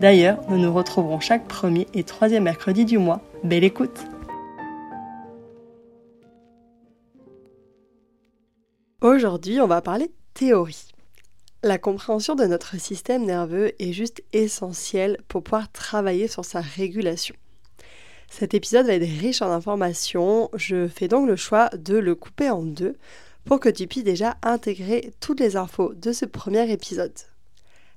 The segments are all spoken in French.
D'ailleurs, nous nous retrouverons chaque premier et troisième mercredi du mois. Belle écoute Aujourd'hui, on va parler théorie. La compréhension de notre système nerveux est juste essentielle pour pouvoir travailler sur sa régulation. Cet épisode va être riche en informations, je fais donc le choix de le couper en deux pour que tu puisses déjà intégrer toutes les infos de ce premier épisode.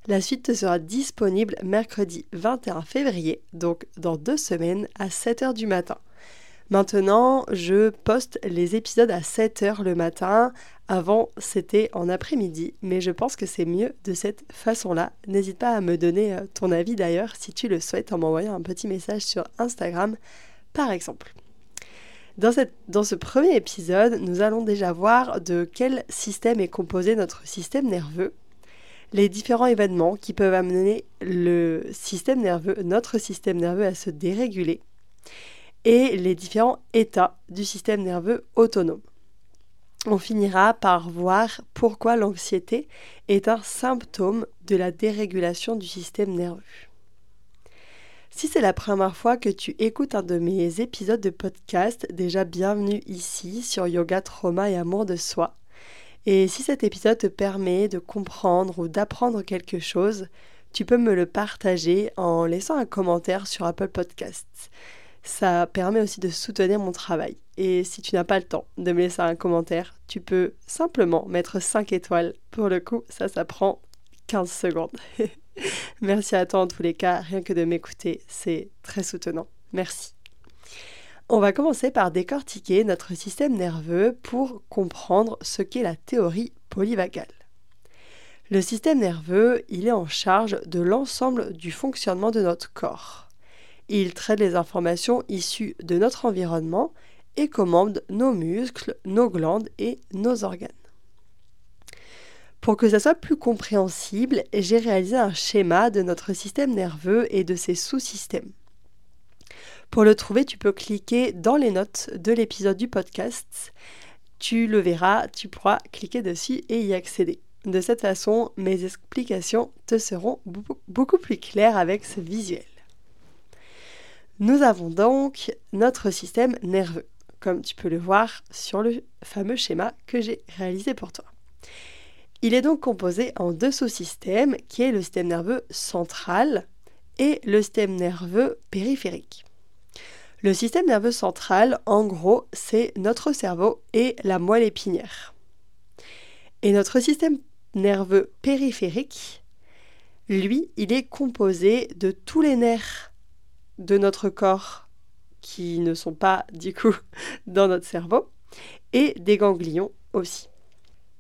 La suite te sera disponible mercredi 21 février, donc dans deux semaines à 7h du matin. Maintenant, je poste les épisodes à 7h le matin. Avant, c'était en après-midi, mais je pense que c'est mieux de cette façon-là. N'hésite pas à me donner euh, ton avis d'ailleurs si tu le souhaites en m'envoyant un petit message sur Instagram, par exemple. Dans, ce premier épisode, nous allons déjà voir de quel système est composé notre système nerveux les différents événements qui peuvent amener le système nerveux, notre système nerveux à se déréguler et les différents états du système nerveux autonome. On finira par voir pourquoi l'anxiété est un symptôme de la dérégulation du système nerveux. Si c'est la première fois que tu écoutes un de mes épisodes de podcast, déjà bienvenue ici sur Yoga, Trauma et Amour de Soi. Et si cet épisode te permet de comprendre ou d'apprendre quelque chose, tu peux me le partager en laissant un commentaire sur Apple Podcasts. Ça permet aussi de soutenir mon travail. Et si tu n'as pas le temps de me laisser un commentaire, tu peux simplement mettre 5 étoiles. Pour le coup, ça, ça prend 15 secondes. Merci à toi en tous les cas, rien que de m'écouter, c'est très soutenant. Merci. On va commencer par décortiquer notre système nerveux pour comprendre ce qu'est la théorie polyvagale. Le système nerveux, il est en charge de l'ensemble du fonctionnement de notre corps. Il traite les informations issues de notre environnement et commande nos muscles, nos glandes et nos organes. Pour que ça soit plus compréhensible, j'ai réalisé un schéma de notre système nerveux et de ses sous-systèmes. Pour le trouver, tu peux cliquer dans les notes de l'épisode du podcast. Tu le verras, tu pourras cliquer dessus et y accéder. De cette façon, mes explications te seront beaucoup plus claires avec ce visuel. Nous avons donc notre système nerveux, comme tu peux le voir sur le fameux schéma que j'ai réalisé pour toi. Il est donc composé en deux sous-systèmes, qui est le système nerveux central et le système nerveux périphérique. Le système nerveux central, en gros, c'est notre cerveau et la moelle épinière. Et notre système nerveux périphérique, lui, il est composé de tous les nerfs de notre corps qui ne sont pas du coup dans notre cerveau et des ganglions aussi.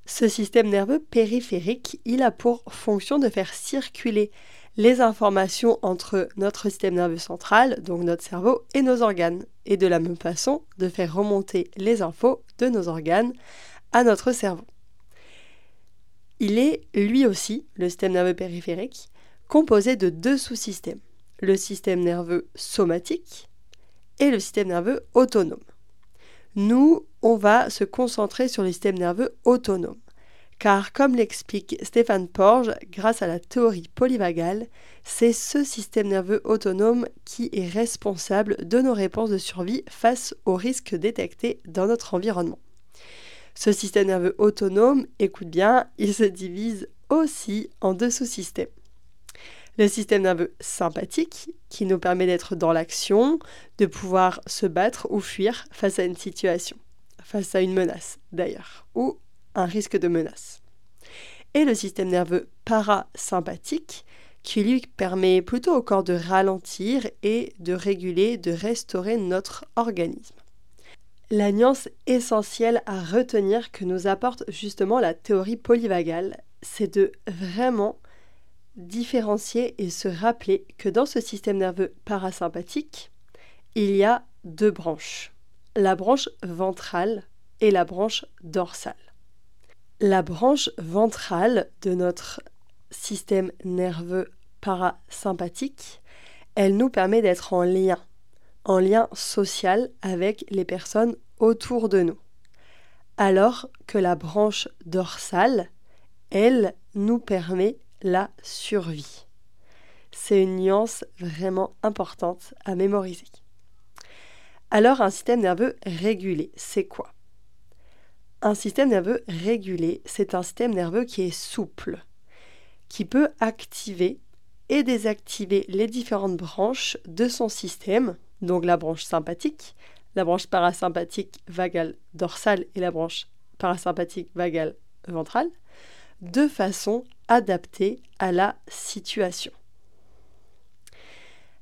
Ce système nerveux périphérique, il a pour fonction de faire circuler les informations entre notre système nerveux central, donc notre cerveau, et nos organes, et de la même façon de faire remonter les infos de nos organes à notre cerveau. Il est lui aussi, le système nerveux périphérique, composé de deux sous-systèmes, le système nerveux somatique et le système nerveux autonome. Nous, on va se concentrer sur le système nerveux autonome car comme l'explique Stéphane Porge, grâce à la théorie polyvagale, c'est ce système nerveux autonome qui est responsable de nos réponses de survie face aux risques détectés dans notre environnement. Ce système nerveux autonome, écoute bien, il se divise aussi en deux sous-systèmes. Le système nerveux sympathique, qui nous permet d'être dans l'action, de pouvoir se battre ou fuir face à une situation, face à une menace d'ailleurs, ou un risque de menace. Et le système nerveux parasympathique, qui lui permet plutôt au corps de ralentir et de réguler, de restaurer notre organisme. La nuance essentielle à retenir que nous apporte justement la théorie polyvagale, c'est de vraiment différencier et se rappeler que dans ce système nerveux parasympathique, il y a deux branches, la branche ventrale et la branche dorsale. La branche ventrale de notre système nerveux parasympathique, elle nous permet d'être en lien, en lien social avec les personnes autour de nous. Alors que la branche dorsale, elle, nous permet la survie. C'est une nuance vraiment importante à mémoriser. Alors un système nerveux régulé, c'est quoi? Un système nerveux régulé, c'est un système nerveux qui est souple, qui peut activer et désactiver les différentes branches de son système, donc la branche sympathique, la branche parasympathique vagale dorsale et la branche parasympathique vagale ventrale, de façon adaptée à la situation.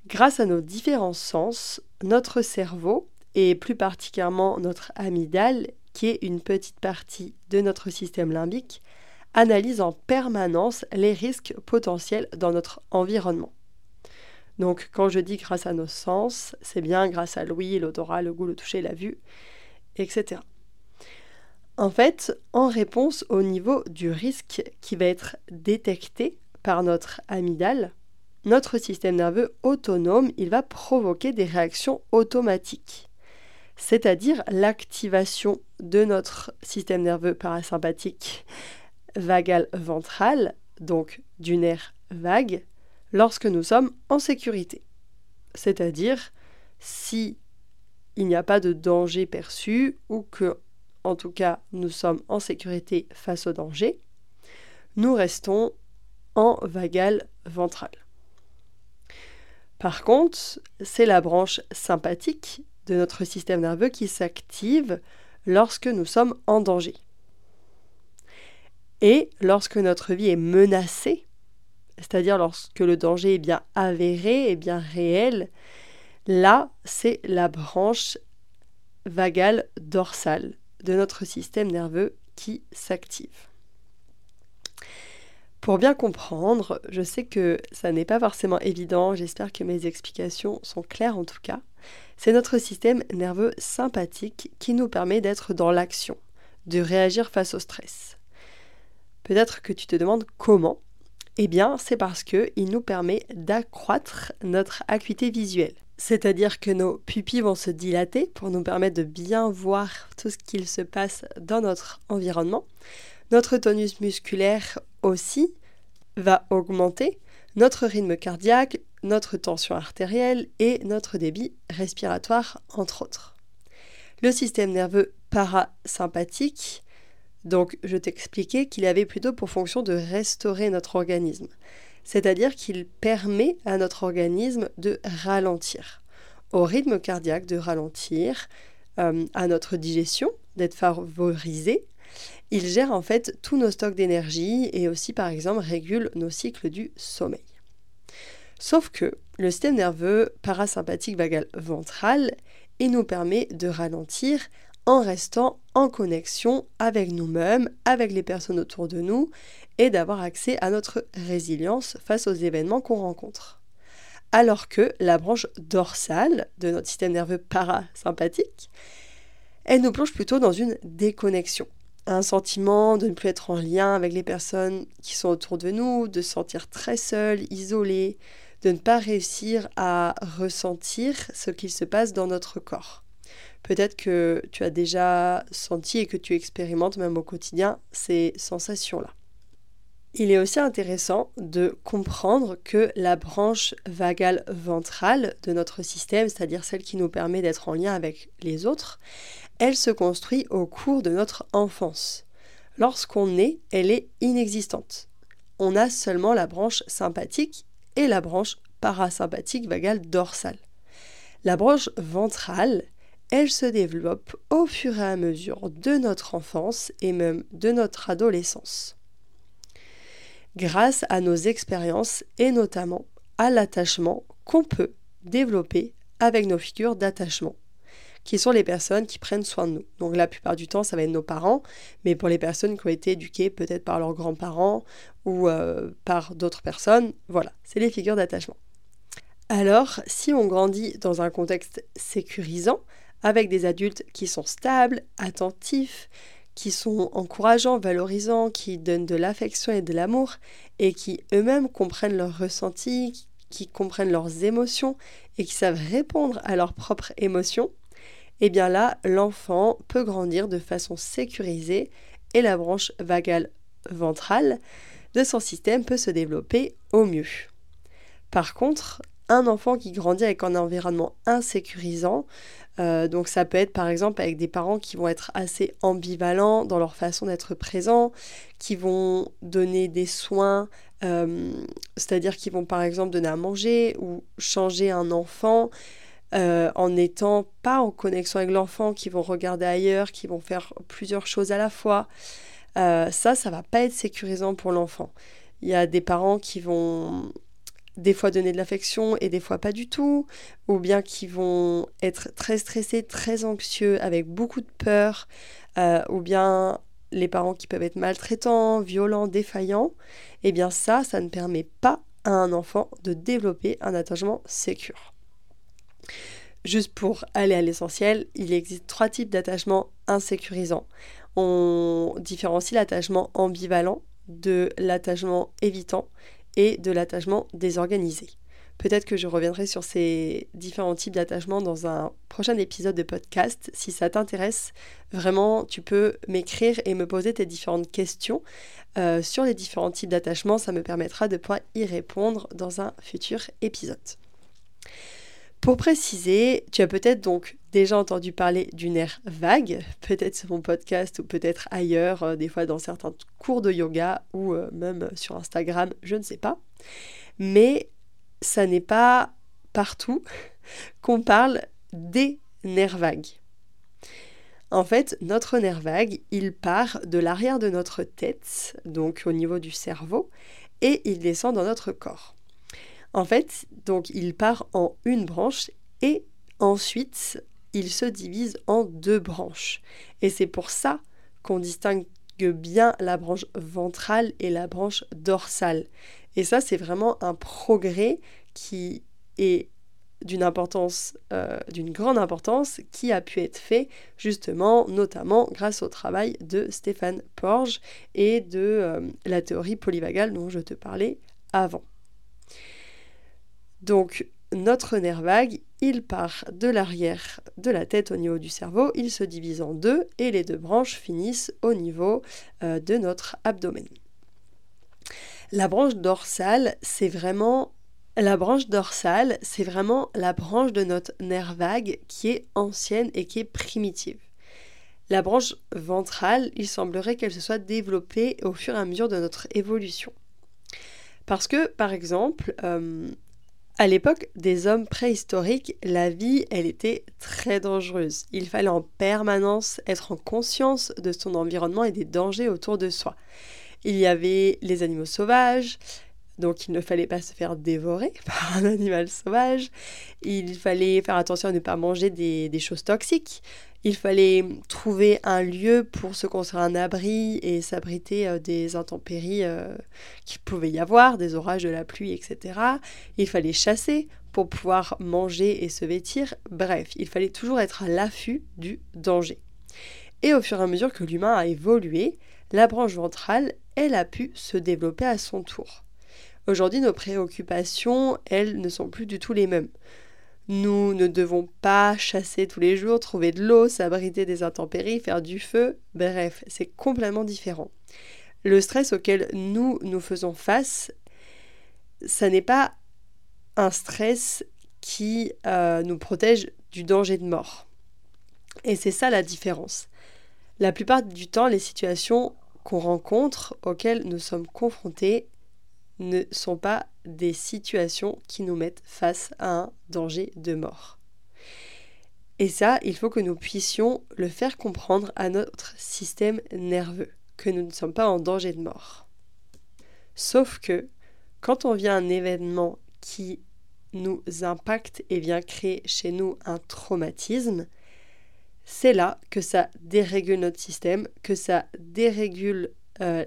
Grâce à nos différents sens, notre cerveau, et plus particulièrement notre amygdale, qui est une petite partie de notre système limbique, analyse en permanence les risques potentiels dans notre environnement. Donc quand je dis grâce à nos sens, c'est bien grâce à l'ouïe, l'odorat, le goût, le toucher, la vue, etc. En fait, en réponse au niveau du risque qui va être détecté par notre amygdale, notre système nerveux autonome, il va provoquer des réactions automatiques, c'est-à-dire l'activation de notre système nerveux parasympathique vagal ventral, donc du nerf vague, lorsque nous sommes en sécurité. C'est-à-dire si il n'y a pas de danger perçu ou que en tout cas nous sommes en sécurité face au danger, nous restons en vagal ventral. Par contre, c'est la branche sympathique de notre système nerveux qui s'active lorsque nous sommes en danger. Et lorsque notre vie est menacée, c'est-à-dire lorsque le danger est bien avéré et bien réel, là, c'est la branche vagale dorsale de notre système nerveux qui s'active. Pour bien comprendre, je sais que ça n'est pas forcément évident, j'espère que mes explications sont claires en tout cas. C'est notre système nerveux sympathique qui nous permet d'être dans l'action, de réagir face au stress. Peut-être que tu te demandes comment? Eh bien, c'est parce qu'il nous permet d'accroître notre acuité visuelle. C'est-à-dire que nos pupilles vont se dilater pour nous permettre de bien voir tout ce qu'il se passe dans notre environnement. Notre tonus musculaire aussi va augmenter, notre rythme cardiaque, notre tension artérielle et notre débit respiratoire, entre autres. Le système nerveux parasympathique, donc je t'expliquais qu'il avait plutôt pour fonction de restaurer notre organisme c'est-à-dire qu'il permet à notre organisme de ralentir, au rythme cardiaque de ralentir, euh, à notre digestion d'être favorisée. Il gère en fait tous nos stocks d'énergie et aussi par exemple régule nos cycles du sommeil. Sauf que le système nerveux parasympathique vagal ventral, il nous permet de ralentir en restant en connexion avec nous-mêmes, avec les personnes autour de nous et d'avoir accès à notre résilience face aux événements qu'on rencontre. Alors que la branche dorsale de notre système nerveux parasympathique, elle nous plonge plutôt dans une déconnexion, un sentiment de ne plus être en lien avec les personnes qui sont autour de nous, de se sentir très seul, isolé, de ne pas réussir à ressentir ce qu'il se passe dans notre corps. Peut-être que tu as déjà senti et que tu expérimentes même au quotidien ces sensations-là. Il est aussi intéressant de comprendre que la branche vagale ventrale de notre système, c'est-à-dire celle qui nous permet d'être en lien avec les autres, elle se construit au cours de notre enfance. Lorsqu'on est, elle est inexistante. On a seulement la branche sympathique et la branche parasympathique vagale dorsale. La branche ventrale, elle se développe au fur et à mesure de notre enfance et même de notre adolescence. Grâce à nos expériences et notamment à l'attachement qu'on peut développer avec nos figures d'attachement, qui sont les personnes qui prennent soin de nous. Donc la plupart du temps, ça va être nos parents, mais pour les personnes qui ont été éduquées peut-être par leurs grands-parents ou euh, par d'autres personnes, voilà, c'est les figures d'attachement. Alors, si on grandit dans un contexte sécurisant, avec des adultes qui sont stables, attentifs, qui sont encourageants, valorisants, qui donnent de l'affection et de l'amour, et qui eux-mêmes comprennent leurs ressentis, qui comprennent leurs émotions et qui savent répondre à leurs propres émotions, eh bien là, l'enfant peut grandir de façon sécurisée et la branche vagale ventrale de son système peut se développer au mieux. Par contre, un enfant qui grandit avec un environnement insécurisant, euh, donc ça peut être par exemple avec des parents qui vont être assez ambivalents dans leur façon d'être présents, qui vont donner des soins, euh, c'est-à-dire qui vont par exemple donner à manger ou changer un enfant. Euh, en n'étant pas en connexion avec l'enfant, qui vont regarder ailleurs, qui vont faire plusieurs choses à la fois. ça, ça va pas être sécurisant pour l'enfant. Il y a des parents qui vont des fois donner de l'affection et des fois pas du tout, ou bien qui vont être très stressés, très anxieux, avec beaucoup de peur, euh, ou bien les parents qui peuvent être maltraitants, violents, défaillants, eh bien ça, ça ne permet pas à un enfant de développer un attachement sécure. Juste pour aller à l'essentiel, il existe trois types d'attachement insécurisants. On différencie l'attachement ambivalent de l'attachement évitant et de l'attachement désorganisé. Peut-être que je reviendrai sur ces différents types d'attachement dans un prochain épisode de podcast. Si ça t'intéresse, vraiment, tu peux m'écrire et me poser tes différentes questions euh, sur les différents types d'attachement. Ça me permettra de pouvoir y répondre dans un futur épisode. Pour préciser, tu as peut-être donc déjà entendu parler du nerf vague, peut-être sur mon podcast ou peut-être ailleurs, euh, des fois dans certains cours de yoga ou euh, même sur Instagram, je ne sais pas. Mais ça n'est pas partout qu'on parle des nerfs vagues. En fait, notre nerf vague, il part de l'arrière de notre tête, donc au niveau du cerveau, et il descend dans notre corps. En fait, donc il part en une branche et ensuite il se divise en deux branches. Et c'est pour ça qu'on distingue bien la branche ventrale et la branche dorsale. Et ça, c'est vraiment un progrès qui est d'une importance, euh, d'une grande importance, qui a pu être fait justement, notamment grâce au travail de Stéphane Porge et de euh, la théorie polyvagale dont je te parlais avant. Donc notre nerf vague, il part de l'arrière de la tête au niveau du cerveau, il se divise en deux et les deux branches finissent au niveau euh, de notre abdomen. La branche dorsale, c'est vraiment la branche dorsale, c'est vraiment la branche de notre nerf vague qui est ancienne et qui est primitive. La branche ventrale, il semblerait qu'elle se soit développée au fur et à mesure de notre évolution. Parce que, par exemple, euh, à l'époque des hommes préhistoriques, la vie, elle était très dangereuse. Il fallait en permanence être en conscience de son environnement et des dangers autour de soi. Il y avait les animaux sauvages, donc il ne fallait pas se faire dévorer par un animal sauvage. Il fallait faire attention à ne pas manger des, choses toxiques. Il fallait trouver un lieu pour se construire un abri et s'abriter euh, des intempéries euh, qu'il pouvait y avoir, des orages, de la pluie, etc. Il fallait chasser pour pouvoir manger et se vêtir. Bref, il fallait toujours être à l'affût du danger. Et au fur et à mesure que l'humain a évolué, la branche ventrale, elle a pu se développer à son tour. Aujourd'hui, nos préoccupations, elles, ne sont plus du tout les mêmes. Nous ne devons pas chasser tous les jours, trouver de l'eau, s'abriter des intempéries, faire du feu. Bref, c'est complètement différent. Le stress auquel nous nous faisons face, ça n'est pas un stress qui euh, nous protège du danger de mort. Et c'est ça la différence. La plupart du temps, les situations qu'on rencontre, auxquelles nous sommes confrontés, ne sont pas des situations qui nous mettent face à un danger de mort. Et ça, il faut que nous puissions le faire comprendre à notre système nerveux, que nous ne sommes pas en danger de mort. Sauf que quand on vient à un événement qui nous impacte et vient créer chez nous un traumatisme, c'est là que ça dérégule notre système, que ça dérégule euh.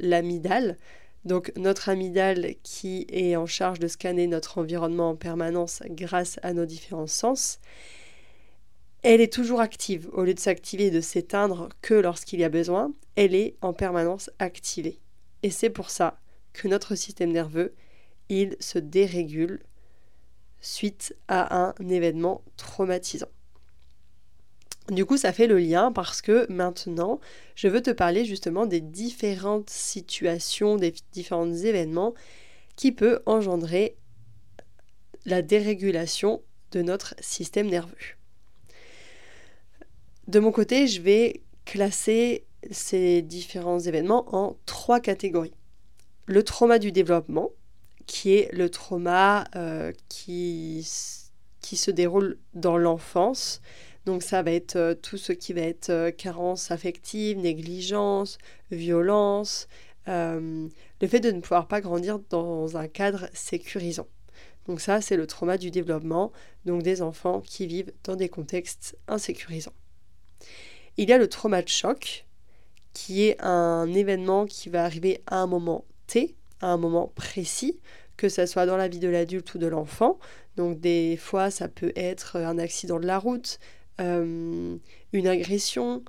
Donc notre amygdale qui est en charge de scanner notre environnement en permanence grâce à nos différents sens, elle est toujours active. Au lieu de s'activer et de s'éteindre que lorsqu'il y a besoin, elle est en permanence activée. Et c'est pour ça que notre système nerveux, il se dérégule suite à un événement traumatisant. Du coup, ça fait le lien parce que maintenant, je veux te parler justement des différentes situations, des différents événements qui peuvent engendrer la dérégulation de notre système nerveux. De mon côté, je vais classer ces différents événements en trois catégories. Le trauma du développement, qui est le trauma euh, qui se déroule dans l'enfance. Donc ça va être euh, tout ce qui va être euh, carence affective, négligence, violence, le fait de ne pouvoir pas grandir dans un cadre sécurisant. Donc ça, c'est le trauma du développement, donc des enfants qui vivent dans des contextes insécurisants. Il y a le trauma de choc, qui est un événement qui va arriver à un moment T, à un moment précis, que ce soit dans la vie de l'adulte ou de l'enfant. Donc des fois, ça peut être un accident de la route, euh, une agression,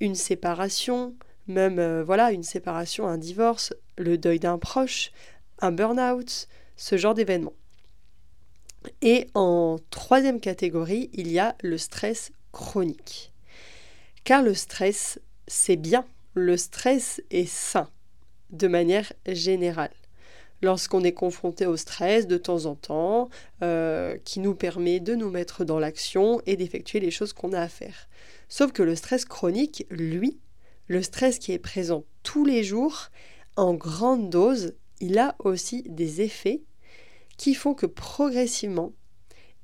une séparation, même euh, voilà, une séparation, un divorce, le deuil d'un proche, un burn-out, ce genre d'événement. Et en troisième catégorie, il y a le stress chronique. Car le stress, c'est bien. Le stress est sain, de manière générale lorsqu'on est confronté au stress de temps en temps, euh, qui nous permet de nous mettre dans l'action et d'effectuer les choses qu'on a à faire. Sauf que le stress chronique, lui, le stress qui est présent tous les jours, en grande dose, il a aussi des effets qui font que progressivement,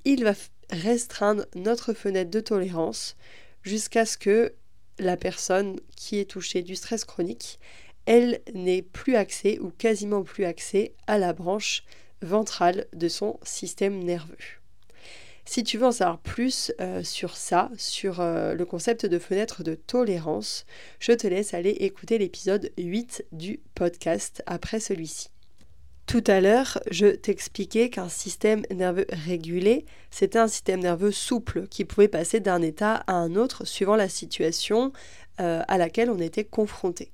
il va restreindre notre fenêtre de tolérance jusqu'à ce que la personne qui est touchée du stress chronique, elle n'est plus accès ou quasiment plus accès à la branche ventrale de son système nerveux. Si tu veux en savoir plus euh, sur ça, sur euh, le concept de fenêtre de tolérance, je te laisse aller écouter l'épisode 8 du podcast après celui-ci. Tout à l'heure, je t'expliquais qu'un système nerveux régulé, c'était un système nerveux souple qui pouvait passer d'un état à un autre suivant la situation euh, à laquelle on était confronté.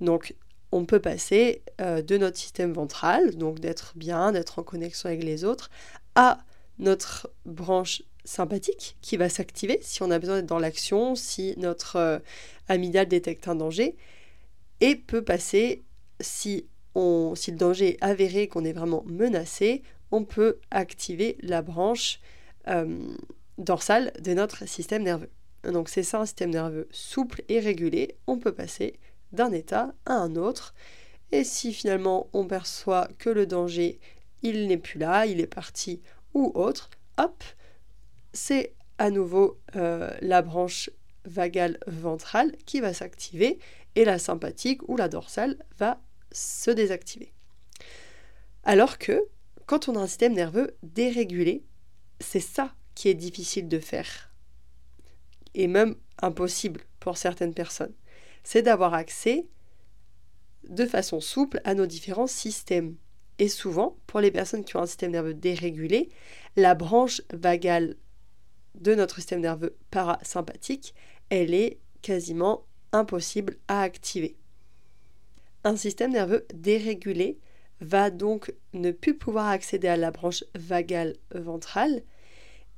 Donc, on peut passer euh, de notre système ventral, donc d'être bien, d'être en connexion avec les autres, à notre branche sympathique qui va s'activer si on a besoin d'être dans l'action, si notre euh, amygdale détecte un danger, et peut passer, si, on, le danger est avéré, qu'on est vraiment menacé, on peut activer la branche euh, dorsale de notre système nerveux. Donc c'est ça un système nerveux souple et régulé, on peut passer d'un état à un autre. Et si finalement on perçoit que le danger, il n'est plus là, il est parti ou autre, hop, c'est à nouveau euh, la branche vagale ventrale qui va s'activer et la sympathique ou la dorsale va se désactiver. Alors que quand on a un système nerveux dérégulé, c'est ça qui est difficile de faire et même impossible pour certaines personnes c'est d'avoir accès de façon souple à nos différents systèmes. Et souvent, pour les personnes qui ont un système nerveux dérégulé, la branche vagale de notre système nerveux parasympathique, elle est quasiment impossible à activer. Un système nerveux dérégulé va donc ne plus pouvoir accéder à la branche vagale ventrale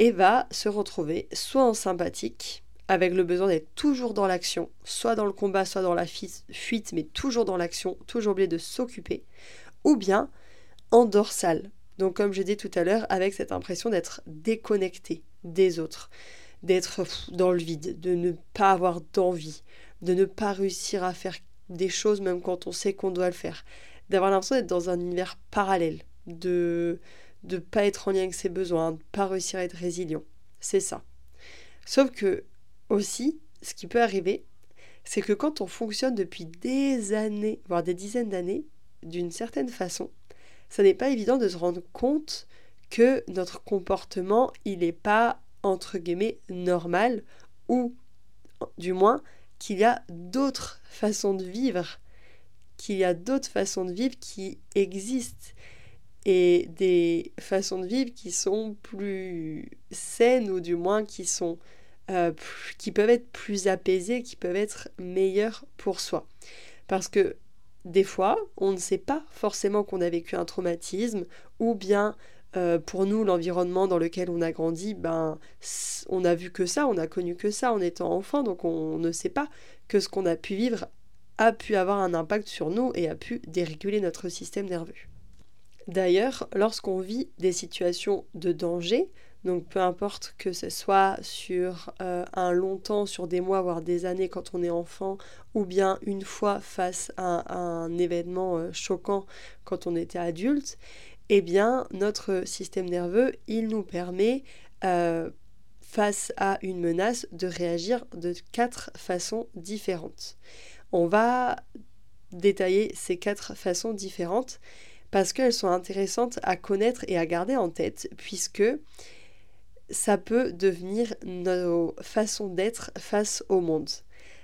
et va se retrouver soit en sympathique, avec le besoin d'être toujours dans l'action, soit dans le combat, soit dans la fuite, mais toujours dans l'action, toujours oublié de s'occuper, ou bien en dorsale. Donc comme je dit tout à l'heure, avec cette impression d'être déconnecté des autres, d'être dans le vide, de ne pas avoir d'envie, de ne pas réussir à faire des choses même quand on sait qu'on doit le faire, d'avoir l'impression d'être dans un univers parallèle, de ne pas être en lien avec ses besoins, de ne pas réussir à être résilient. C'est ça. Sauf que aussi, ce qui peut arriver, c'est que quand on fonctionne depuis des années, voire des dizaines d'années, d'une certaine façon, ça n'est pas évident de se rendre compte que notre comportement, il n'est pas, entre guillemets, normal, ou du moins qu'il y a d'autres façons de vivre, qu'il y a d'autres façons de vivre qui existent, et des façons de vivre qui sont plus saines, ou du moins qui sont euh, qui peuvent être plus apaisées, qui peuvent être meilleures pour soi. Parce que des fois, on ne sait pas forcément qu'on a vécu un traumatisme, ou bien euh, pour nous, l'environnement dans lequel on a grandi, ben, on a vu que ça, on a connu que ça en étant enfant, donc on ne sait pas que ce qu'on a pu vivre a pu avoir un impact sur nous et a pu déréguler notre système nerveux. D'ailleurs, lorsqu'on vit des situations de danger, donc peu importe que ce soit sur euh, un long temps, sur des mois, voire des années quand on est enfant, ou bien une fois face à, un événement euh, choquant quand on était adulte, eh bien notre système nerveux, il nous permet, euh, face à une menace, de réagir de quatre façons différentes. On va détailler ces quatre façons différentes parce qu'elles sont intéressantes à connaître et à garder en tête, puisque ça peut devenir nos façons d'être face au monde.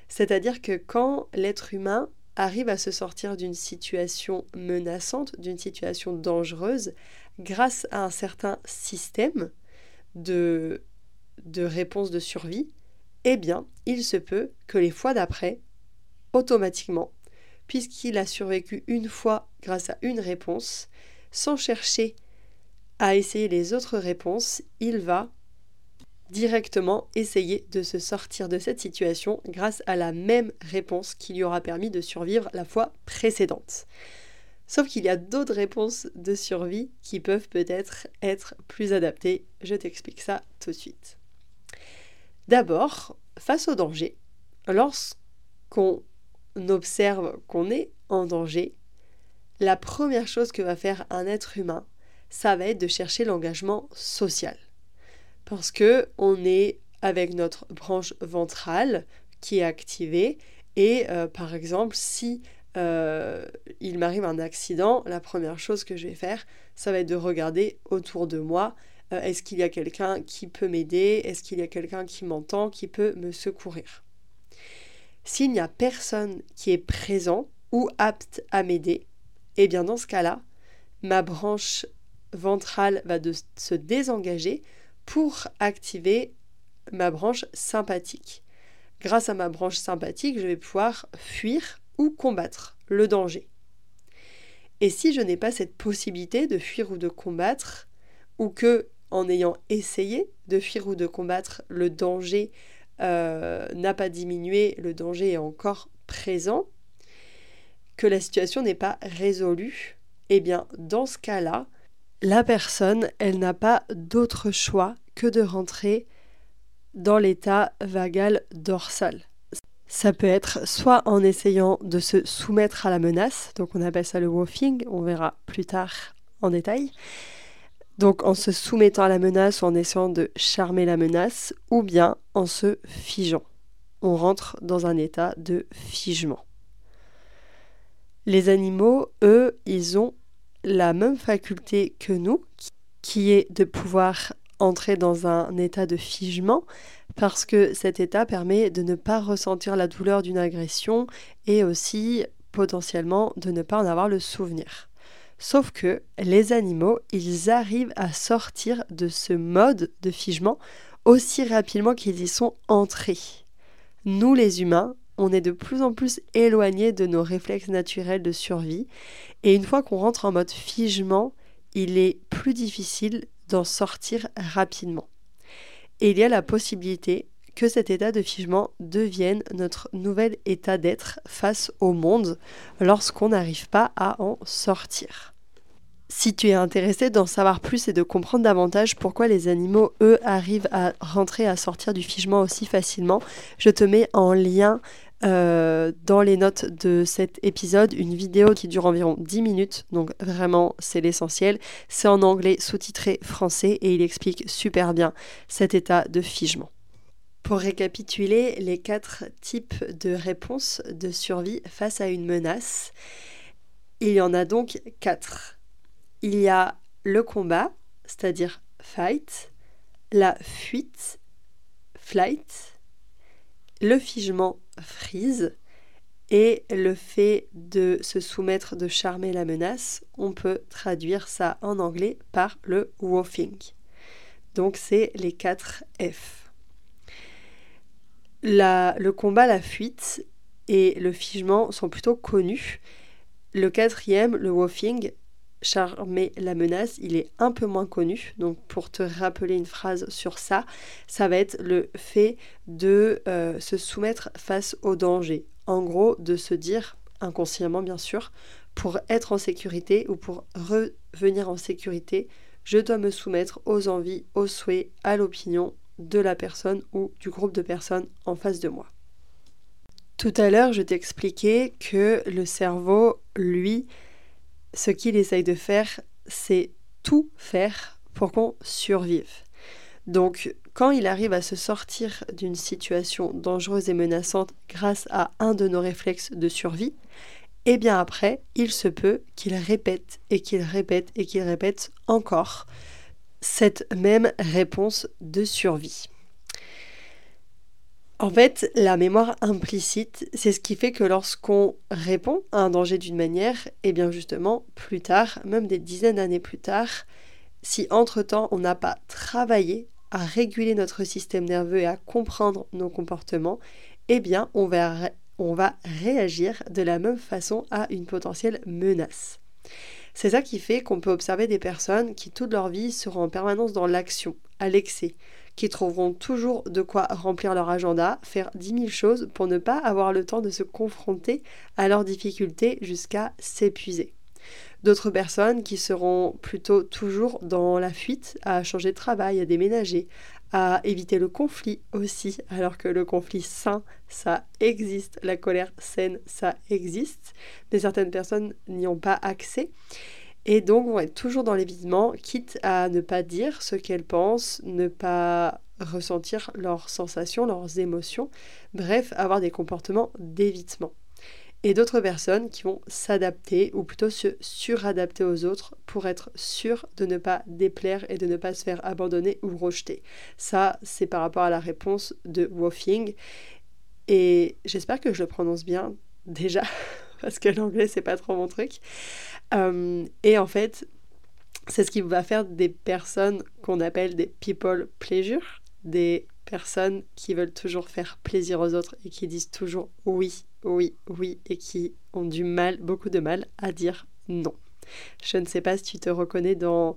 C'est-à-dire que quand l'être humain arrive à se sortir d'une situation menaçante, d'une situation dangereuse, grâce à un certain système de, de réponse de survie, eh bien, il se peut que les fois d'après, automatiquement, puisqu'il a survécu une fois grâce à une réponse, sans chercher à essayer les autres réponses, il va directement essayer de se sortir de cette situation grâce à la même réponse qui lui aura permis de survivre la fois précédente. Sauf qu'il y a d'autres réponses de survie qui peuvent peut-être être plus adaptées. Je t'explique ça tout de suite. D'abord, face au danger, lorsqu'on observe qu'on est en danger, la première chose que va faire un être humain, ça va être de chercher l'engagement social parce que on est avec notre branche ventrale qui est activée et euh, par exemple si euh, il m'arrive un accident, la première chose que je vais faire, ça va être de regarder autour de moi. Euh, est-ce qu'il y a quelqu'un qui peut m'aider Est-ce qu'il y a quelqu'un qui m'entend, qui peut me secourir S'il n'y a personne qui est présent ou apte à m'aider, eh bien dans ce cas-là, ma branche ventrale va de se désengager pour activer ma branche sympathique. Grâce à ma branche sympathique, je vais pouvoir fuir ou combattre le danger. Et si je n'ai pas cette possibilité de fuir ou de combattre, ou que, en ayant essayé de fuir ou de combattre, le danger euh, n'a pas diminué, le danger est encore présent, que la situation n'est pas résolue, eh bien, dans ce cas-là, la personne, elle n'a pas d'autre choix que de rentrer dans l'état vagal dorsal. Ça peut être soit en essayant de se soumettre à la menace, donc on appelle ça le woofing, on verra plus tard en détail. Donc en se soumettant à la menace ou en essayant de charmer la menace, ou bien en se figeant. On rentre dans un état de figement. Les animaux, eux, ils ont la même faculté que nous, qui est de pouvoir entrer dans un état de figement, parce que cet état permet de ne pas ressentir la douleur d'une agression et aussi potentiellement de ne pas en avoir le souvenir. Sauf que les animaux, ils arrivent à sortir de ce mode de figement aussi rapidement qu'ils y sont entrés. Nous les humains, on est de plus en plus éloignés de nos réflexes naturels de survie. Et une fois qu'on rentre en mode figement, il est plus difficile d'en sortir rapidement. Et il y a la possibilité que cet état de figement devienne notre nouvel état d'être face au monde lorsqu'on n'arrive pas à en sortir. Si tu es intéressé d'en savoir plus et de comprendre davantage pourquoi les animaux, eux, arrivent à rentrer, à sortir du figement aussi facilement, je te mets en lien euh, dans les notes de cet épisode une vidéo qui dure environ 10 minutes, donc vraiment c'est l'essentiel. C'est en anglais sous-titré français et il explique super bien cet état de figement. Pour récapituler les quatre types de réponses de survie face à une menace, il y en a donc quatre. Il y a le combat, c'est-à-dire fight, la fuite, flight, le figement, freeze, et le fait de se soumettre, de charmer la menace, on peut traduire ça en anglais par le woofing. Donc c'est les quatre F. le combat, la fuite et le figement sont plutôt connus. Le quatrième, le woofing, charmer la menace, il est un peu moins connu. Donc pour te rappeler une phrase sur ça, ça va être le fait de euh, se soumettre face au danger. En gros, de se dire, inconsciemment bien sûr, pour être en sécurité ou pour revenir en sécurité, je dois me soumettre aux envies, aux souhaits, à l'opinion de la personne ou du groupe de personnes en face de moi. Tout à l'heure, je t'expliquais que le cerveau, lui, ce qu'il essaye de faire, c'est tout faire pour qu'on survive. Donc, quand il arrive à se sortir d'une situation dangereuse et menaçante grâce à un de nos réflexes de survie, eh bien après, il se peut qu'il répète et qu'il répète et qu'il répète encore cette même réponse de survie. En fait, la mémoire implicite, c'est ce qui fait que lorsqu'on répond à un danger d'une manière, et eh bien justement, plus tard, même des dizaines d'années plus tard, si entre-temps on n'a pas travaillé à réguler notre système nerveux et à comprendre nos comportements, eh bien on va, on va réagir de la même façon à une potentielle menace. C'est ça qui fait qu'on peut observer des personnes qui toute leur vie seront en permanence dans l'action, à l'excès, qui trouveront toujours de quoi remplir leur agenda, faire dix mille choses pour ne pas avoir le temps de se confronter à leurs difficultés jusqu'à s'épuiser. D'autres personnes qui seront plutôt toujours dans la fuite, à changer de travail, à déménager, à éviter le conflit aussi, alors que le conflit sain, ça existe, la colère saine, ça existe, mais certaines personnes n'y ont pas accès et donc vont être toujours dans l'évitement, quitte à ne pas dire ce qu'elles pensent, ne pas ressentir leurs sensations, leurs émotions, bref, avoir des comportements d'évitement. Et d'autres personnes qui vont s'adapter ou plutôt se suradapter aux autres pour être sûr de ne pas déplaire et de ne pas se faire abandonner ou rejeter. Ça, c'est par rapport à la réponse de Woofing. Et j'espère que je le prononce bien déjà, parce que l'anglais, c'est pas trop mon truc. Euh, et en fait, c'est ce qui va faire des personnes qu'on appelle des people pleasure, des personnes qui veulent toujours faire plaisir aux autres et qui disent toujours oui, oui, oui, et qui ont du mal, beaucoup de mal à dire non. Je ne sais pas si tu te reconnais dans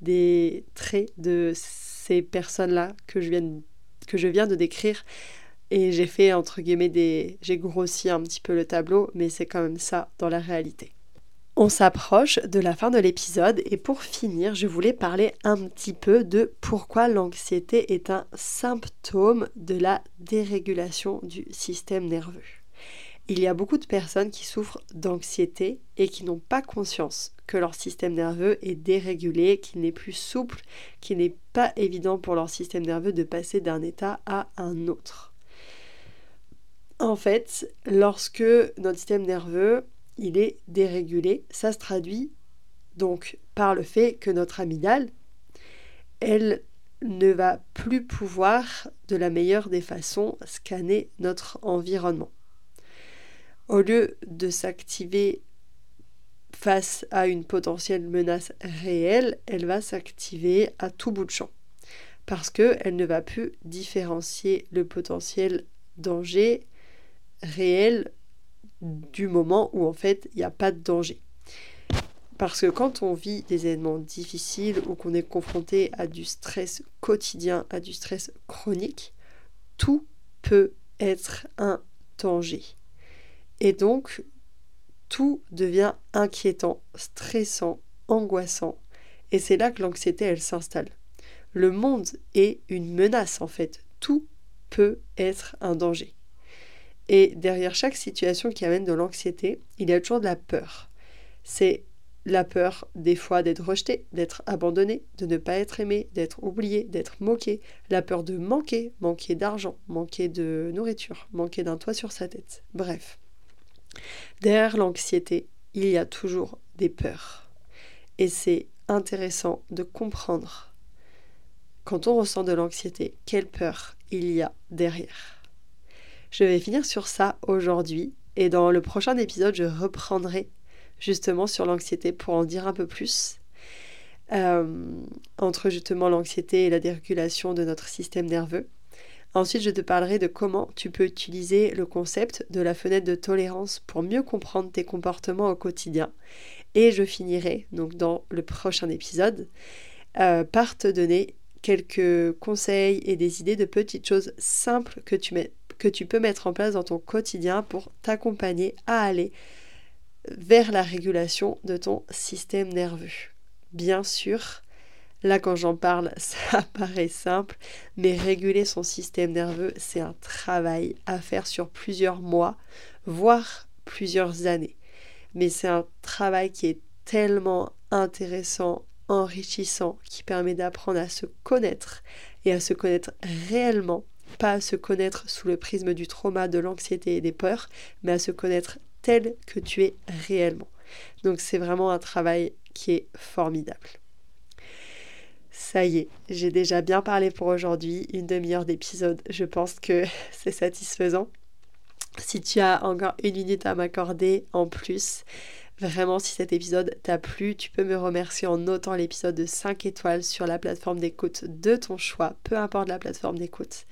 des traits de ces personnes-là que je viens, que je viens de décrire. Et j'ai fait, entre guillemets, des... J'ai grossi un petit peu le tableau, mais c'est quand même ça dans la réalité. On s'approche de la fin de l'épisode et pour finir, je voulais parler un petit peu de pourquoi l'anxiété est un symptôme de la dérégulation du système nerveux. Il y a beaucoup de personnes qui souffrent d'anxiété et qui n'ont pas conscience que leur système nerveux est dérégulé, qu'il n'est plus souple, qu'il n'est pas évident pour leur système nerveux de passer d'un état à un autre. En fait, lorsque notre système nerveux est dérégulé. Ça se traduit donc par le fait que notre amygdale, elle ne va plus pouvoir de la meilleure des façons scanner notre environnement. Au lieu de s'activer face à une potentielle menace réelle, elle va s'activer à tout bout de champ parce qu'elle ne va plus différencier le potentiel danger réel du moment où en fait il n'y a pas de danger. Parce que quand on vit des événements difficiles ou qu'on est confronté à du stress quotidien, à du stress chronique, tout peut être un danger. Et donc, tout devient inquiétant, stressant, angoissant. Et c'est là que l'anxiété, elle s'installe. Le monde est une menace en fait. Tout peut être un danger. Et derrière chaque situation qui amène de l'anxiété, il y a toujours de la peur. C'est la peur des fois d'être rejeté, d'être abandonné, de ne pas être aimé, d'être oublié, d'être moqué, la peur de manquer, manquer d'argent, manquer de nourriture, manquer d'un toit sur sa tête. Bref. Derrière l'anxiété, il y a toujours des peurs. Et c'est intéressant de comprendre quand on ressent de l'anxiété, quelle peur il y a derrière. Je vais finir sur ça aujourd'hui et dans le prochain épisode, je reprendrai justement sur l'anxiété pour en dire un peu plus. Euh, entre justement l'anxiété et la dérégulation de notre système nerveux. Ensuite, je te parlerai de comment tu peux utiliser le concept de la fenêtre de tolérance pour mieux comprendre tes comportements au quotidien. Et je finirai, donc dans le prochain épisode, euh, par te donner quelques conseils et des idées de petites choses simples que tu, que tu peux mettre en place dans ton quotidien pour t'accompagner à aller vers la régulation de ton système nerveux. Bien sûr, là quand j'en parle, ça paraît simple, mais réguler son système nerveux, c'est un travail à faire sur plusieurs mois, voire plusieurs années. Mais c'est un travail qui est tellement intéressant, enrichissant, qui permet d'apprendre à se connaître et à se connaître réellement, pas à se connaître sous le prisme du trauma, de l'anxiété et des peurs, mais à se connaître tel que tu es réellement. Donc c'est vraiment un travail qui est formidable. Ça y est, j'ai déjà bien parlé pour aujourd'hui, une demi-heure d'épisode, je pense que c'est satisfaisant. Si tu as encore une minute à m'accorder en plus, Vraiment, si cet épisode t'a plu, tu peux me remercier en notant l'épisode de 5 étoiles sur la plateforme d'écoute de ton choix, peu importe la plateforme d'écoute.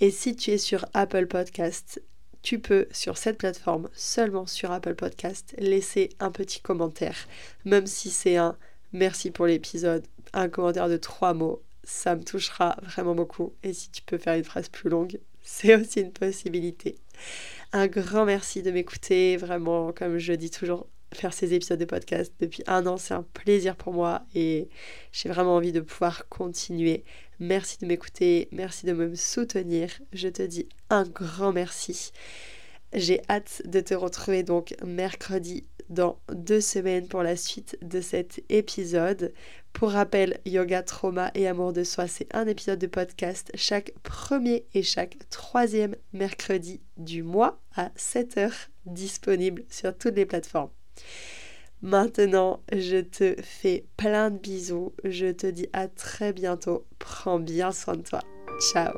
Et si tu es sur Apple Podcast, tu peux sur cette plateforme, seulement sur Apple Podcast, laisser un petit commentaire, même si c'est un merci pour l'épisode, un commentaire de trois mots, ça me touchera vraiment beaucoup. Et si tu peux faire une phrase plus longue, c'est aussi une possibilité. Un grand merci de m'écouter, vraiment, comme je dis toujours, faire ces épisodes de podcast depuis un an, c'est un plaisir pour moi et j'ai vraiment envie de pouvoir continuer. Merci de m'écouter, merci de me soutenir. Je te dis un grand merci. J'ai hâte de te retrouver donc mercredi dans deux semaines pour la suite de cet épisode. Pour rappel, Yoga, Trauma et Amour de Soi, c'est un épisode de podcast chaque premier et chaque troisième mercredi du mois à 7h disponible sur toutes les plateformes. Maintenant, je te fais plein de bisous. Je te dis à très bientôt. Prends bien soin de toi. Ciao